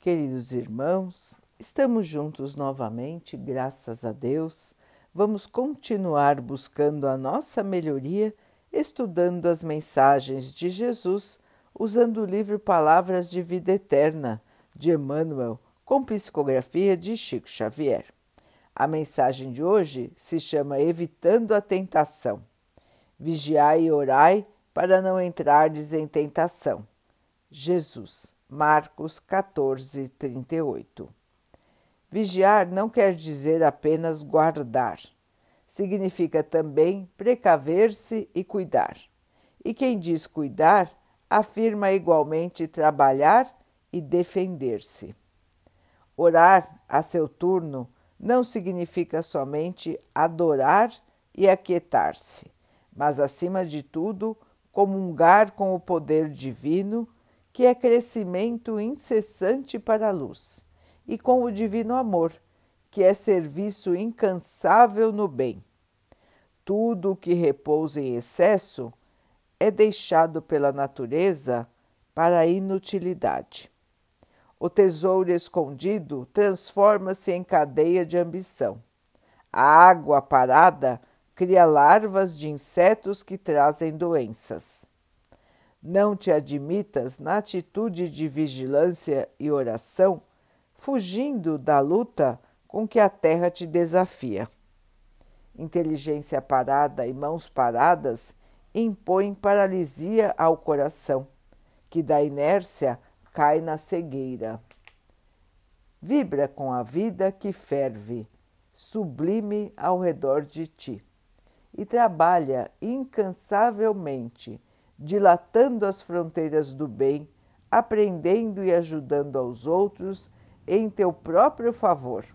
Queridos irmãos, estamos juntos novamente, graças a Deus. Vamos continuar buscando a nossa melhoria, estudando as mensagens de Jesus, usando o livro Palavras de Vida Eterna, de Emmanuel, com psicografia de Chico Xavier. A mensagem de hoje se chama Evitando a Tentação. Vigiai e orai para não entrardes em tentação. Jesus. Marcos 14, 38. Vigiar não quer dizer apenas guardar. Significa também precaver-se e cuidar. E quem diz cuidar, afirma igualmente trabalhar e defender-se. Orar a seu turno não significa somente adorar e aquietar-se, mas, acima de tudo, comungar com o poder divino que é crescimento incessante para a luz, e com o divino amor, que é serviço incansável no bem. Tudo o que repousa em excesso é deixado pela natureza para a inutilidade. O tesouro escondido transforma-se em cadeia de ambição. A água parada cria larvas de insetos que trazem doenças. Não te admitas na atitude de vigilância e oração, fugindo da luta com que a terra te desafia. Inteligência parada e mãos paradas impõem paralisia ao coração, que da inércia cai na cegueira. Vibra com a vida que ferve, sublime ao redor de ti, e trabalha incansavelmente dilatando as fronteiras do bem, aprendendo e ajudando aos outros em teu próprio favor.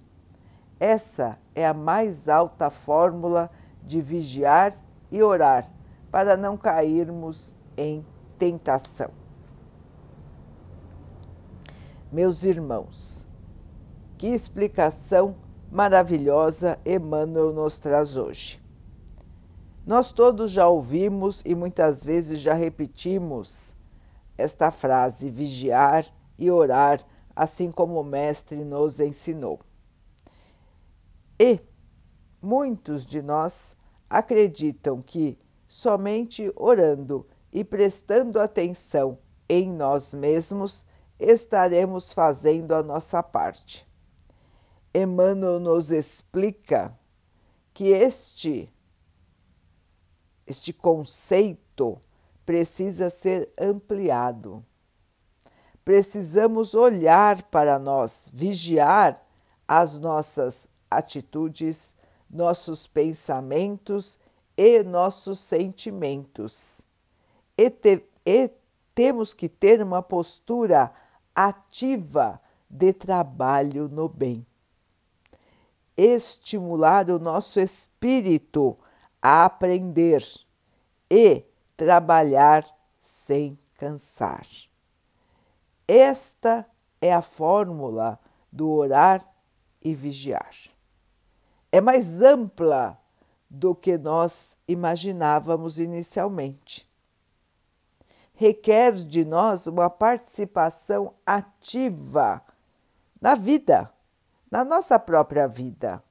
Essa é a mais alta fórmula de vigiar e orar para não cairmos em tentação. Meus irmãos, que explicação maravilhosa Emmanuel nos traz hoje. Nós todos já ouvimos e muitas vezes já repetimos esta frase: vigiar e orar, assim como o Mestre nos ensinou. E muitos de nós acreditam que somente orando e prestando atenção em nós mesmos estaremos fazendo a nossa parte. Emmanuel nos explica que este este conceito precisa ser ampliado. Precisamos olhar para nós, vigiar as nossas atitudes, nossos pensamentos e nossos sentimentos. E, te, e temos que ter uma postura ativa de trabalho no bem. Estimular o nosso espírito aprender e trabalhar sem cansar. Esta é a fórmula do orar e vigiar. É mais ampla do que nós imaginávamos inicialmente. Requer de nós uma participação ativa na vida, na nossa própria vida.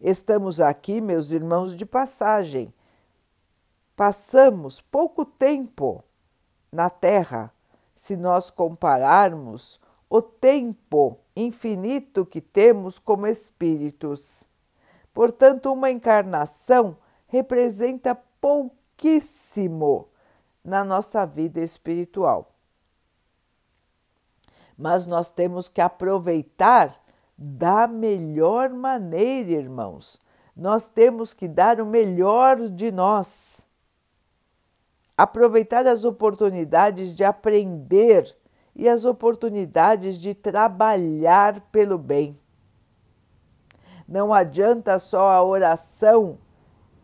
Estamos aqui, meus irmãos, de passagem. Passamos pouco tempo na Terra se nós compararmos o tempo infinito que temos como espíritos. Portanto, uma encarnação representa pouquíssimo na nossa vida espiritual. Mas nós temos que aproveitar da melhor maneira, irmãos. Nós temos que dar o melhor de nós. Aproveitar as oportunidades de aprender e as oportunidades de trabalhar pelo bem. Não adianta só a oração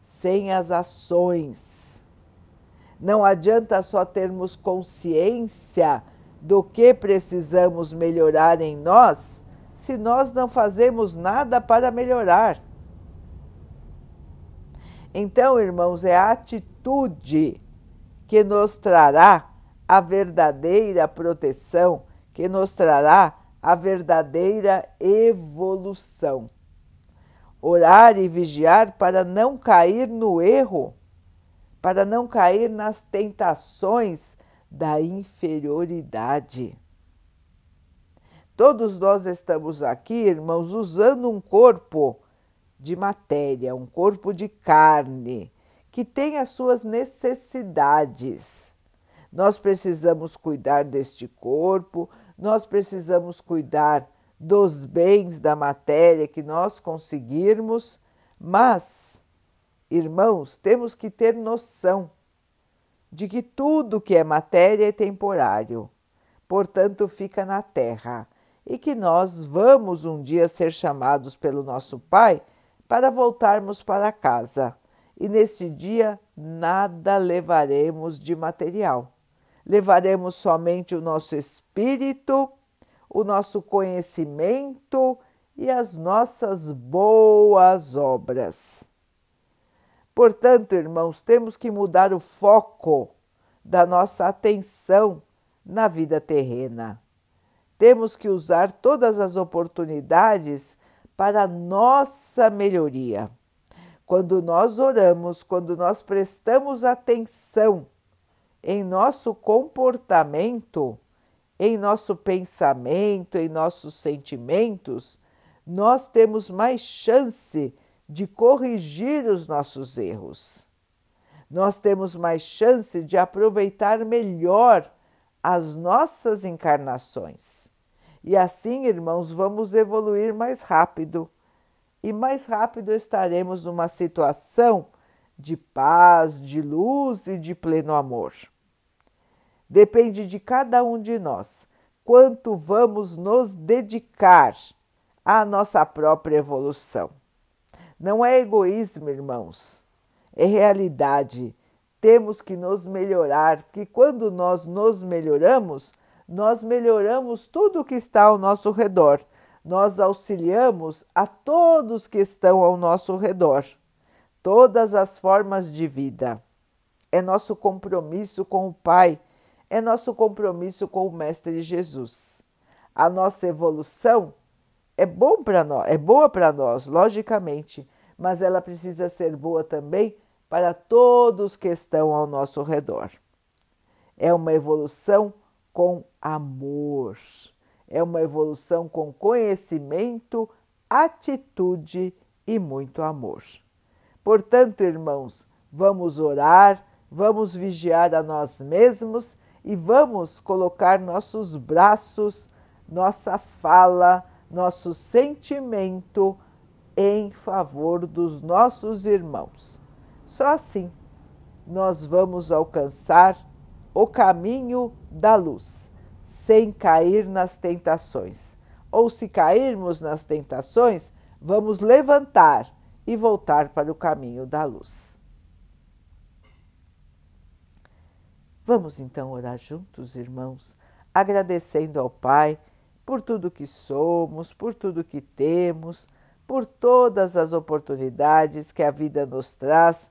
sem as ações. Não adianta só termos consciência do que precisamos melhorar em nós se nós não fazemos nada para melhorar. Então, irmãos, é a atitude que nos trará a verdadeira proteção, que nos trará a verdadeira evolução. Orar e vigiar para não cair no erro, para não cair nas tentações da inferioridade. Todos nós estamos aqui, irmãos, usando um corpo de matéria, um corpo de carne, que tem as suas necessidades. Nós precisamos cuidar deste corpo, nós precisamos cuidar dos bens da matéria que nós conseguirmos, mas, irmãos, temos que ter noção de que tudo que é matéria é temporário, portanto, fica na terra e que nós vamos um dia ser chamados pelo nosso Pai para voltarmos para casa. E neste dia nada levaremos de material. Levaremos somente o nosso espírito, o nosso conhecimento e as nossas boas obras. Portanto, irmãos, temos que mudar o foco da nossa atenção na vida terrena temos que usar todas as oportunidades para nossa melhoria. Quando nós oramos, quando nós prestamos atenção em nosso comportamento, em nosso pensamento, em nossos sentimentos, nós temos mais chance de corrigir os nossos erros. Nós temos mais chance de aproveitar melhor as nossas encarnações. E assim, irmãos, vamos evoluir mais rápido e mais rápido estaremos numa situação de paz, de luz e de pleno amor. Depende de cada um de nós quanto vamos nos dedicar à nossa própria evolução. Não é egoísmo, irmãos, é realidade temos que nos melhorar, porque quando nós nos melhoramos, nós melhoramos tudo o que está ao nosso redor. Nós auxiliamos a todos que estão ao nosso redor, todas as formas de vida. É nosso compromisso com o Pai, é nosso compromisso com o Mestre Jesus. A nossa evolução é bom para nós, é boa para nós, logicamente, mas ela precisa ser boa também para todos que estão ao nosso redor. É uma evolução com amor, é uma evolução com conhecimento, atitude e muito amor. Portanto, irmãos, vamos orar, vamos vigiar a nós mesmos e vamos colocar nossos braços, nossa fala, nosso sentimento em favor dos nossos irmãos. Só assim nós vamos alcançar o caminho da luz, sem cair nas tentações. Ou se cairmos nas tentações, vamos levantar e voltar para o caminho da luz. Vamos então orar juntos, irmãos, agradecendo ao Pai por tudo que somos, por tudo que temos, por todas as oportunidades que a vida nos traz